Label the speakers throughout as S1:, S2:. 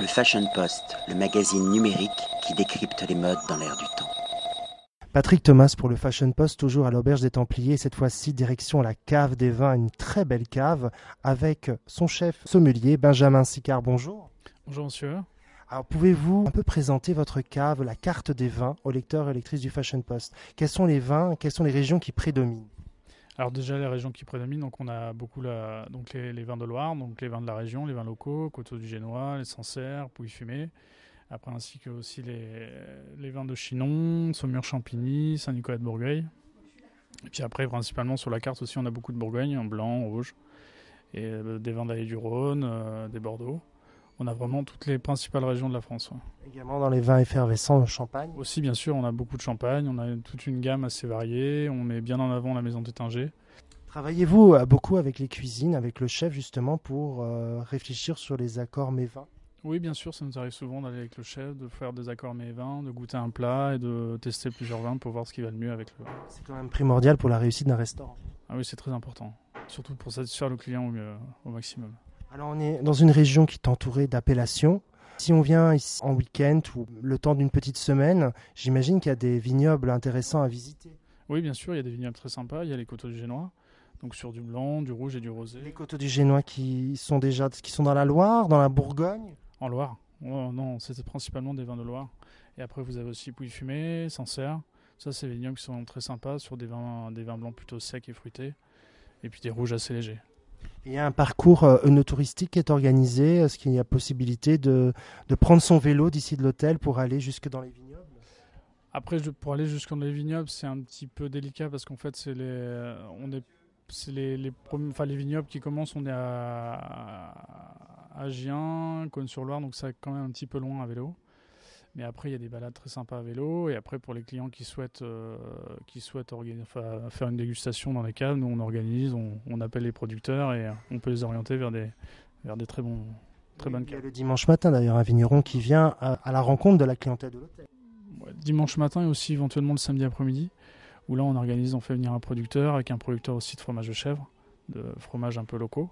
S1: Le Fashion Post, le magazine numérique qui décrypte les modes dans l'air du temps.
S2: Patrick Thomas pour le Fashion Post, toujours à l'Auberge des Templiers, cette fois-ci direction la cave des vins, une très belle cave, avec son chef sommelier Benjamin Sicard. Bonjour.
S3: Bonjour monsieur.
S2: Alors pouvez-vous un peu présenter votre cave, la carte des vins aux lecteurs et lectrices du Fashion Post? Quels sont les vins, quelles sont les régions qui prédominent?
S3: Alors déjà les régions qui prédominent, donc on a beaucoup la, donc les, vins de Loire, donc les vins de la région, les vins locaux, Coteau du Génois, les Sancerre, Pouilly Fumé. Après ainsi que aussi les, les vins de Chinon, Saumur Champigny, Saint-Nicolas de Bourgueil. Et puis après principalement sur la carte aussi on a beaucoup de Bourgogne, en blanc, en rouge, et euh, des vins d'Allée du Rhône, euh, des Bordeaux on a vraiment toutes les principales régions de la France.
S2: Également dans les vins effervescents, le champagne
S3: Aussi, bien sûr, on a beaucoup de champagne, on a toute une gamme assez variée, on met bien en avant la maison d'Étinger.
S2: Travaillez-vous euh, beaucoup avec les cuisines, avec le chef justement pour euh, réfléchir sur les accords mets vins
S3: Oui, bien sûr, ça nous arrive souvent d'aller avec le chef, de faire des accords mets vins, de goûter un plat et de tester plusieurs vins pour voir ce qui va le mieux avec le.
S2: C'est quand même primordial pour la réussite d'un restaurant.
S3: Ah oui, c'est très important, surtout pour satisfaire le client au maximum.
S2: Alors on est dans une région qui est entourée d'appellations. Si on vient ici en week-end ou le temps d'une petite semaine, j'imagine qu'il y a des vignobles intéressants à visiter.
S3: Oui, bien sûr, il y a des vignobles très sympas. Il y a les coteaux du Génois, donc sur du blanc, du rouge et du rosé.
S2: Les coteaux du Génois qui sont déjà qui sont dans la Loire, dans la Bourgogne?
S3: En Loire. Oh, non, c'était principalement des vins de Loire. Et après, vous avez aussi Pouilly Fumé, Sancerre. Ça, c'est des vignobles qui sont très sympas sur des vins, des vins blancs plutôt secs et fruités. Et puis des rouges assez légers.
S2: Il y a un parcours euh, touristique qui est organisé. Est-ce qu'il y a possibilité de, de prendre son vélo d'ici de l'hôtel pour aller jusque dans les vignobles
S3: Après, pour aller jusque dans les vignobles, c'est un petit peu délicat parce qu'en fait, c'est les, on est, c'est les, les, enfin, les vignobles qui commencent. On est à, à Gien, Cône-sur-Loire, donc c'est quand même un petit peu loin à vélo. Mais après, il y a des balades très sympas à vélo. Et après, pour les clients qui souhaitent, euh, qui souhaitent faire une dégustation dans les caves, nous, on organise, on, appelle les producteurs et on peut les orienter vers des, vers des très, bons, très bonnes caves.
S2: Il y a le dimanche matin, d'ailleurs, un vigneron qui vient à, la rencontre de la clientèle de l'hôtel.
S3: dimanche matin et aussi éventuellement le samedi après-midi, où là, on organise, on fait venir un producteur avec un producteur aussi de fromage de chèvre, de fromage un peu locaux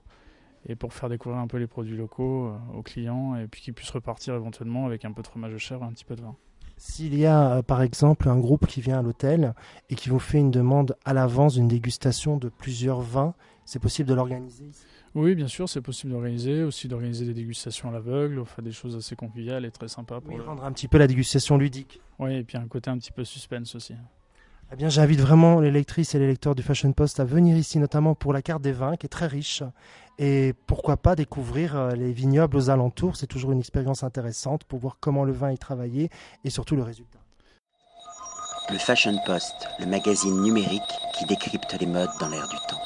S3: et pour faire découvrir un peu les produits locaux euh, aux clients et puis qu'ils puissent repartir éventuellement avec un peu de fromage de chèvre et un petit peu de vin.
S2: S'il y a euh, par exemple un groupe qui vient à l'hôtel et qui vous fait une demande à l'avance d'une dégustation de plusieurs vins, c'est possible de l'organiser
S3: Oui, bien sûr, c'est possible d'organiser, aussi d'organiser des dégustations à l'aveugle, faire des choses assez conviviales et très sympas pour
S2: rendre un petit peu la dégustation ludique.
S3: Oui, et puis un côté un petit peu suspense aussi.
S2: Eh bien, j'invite vraiment les lectrices et les lecteurs du Fashion Post à venir ici, notamment pour la carte des vins, qui est très riche. Et pourquoi pas découvrir euh, les vignobles aux alentours. C'est toujours une expérience intéressante pour voir comment le vin est travaillé et surtout le résultat.
S1: Le Fashion Post, le magazine numérique qui décrypte les modes dans l'air du temps.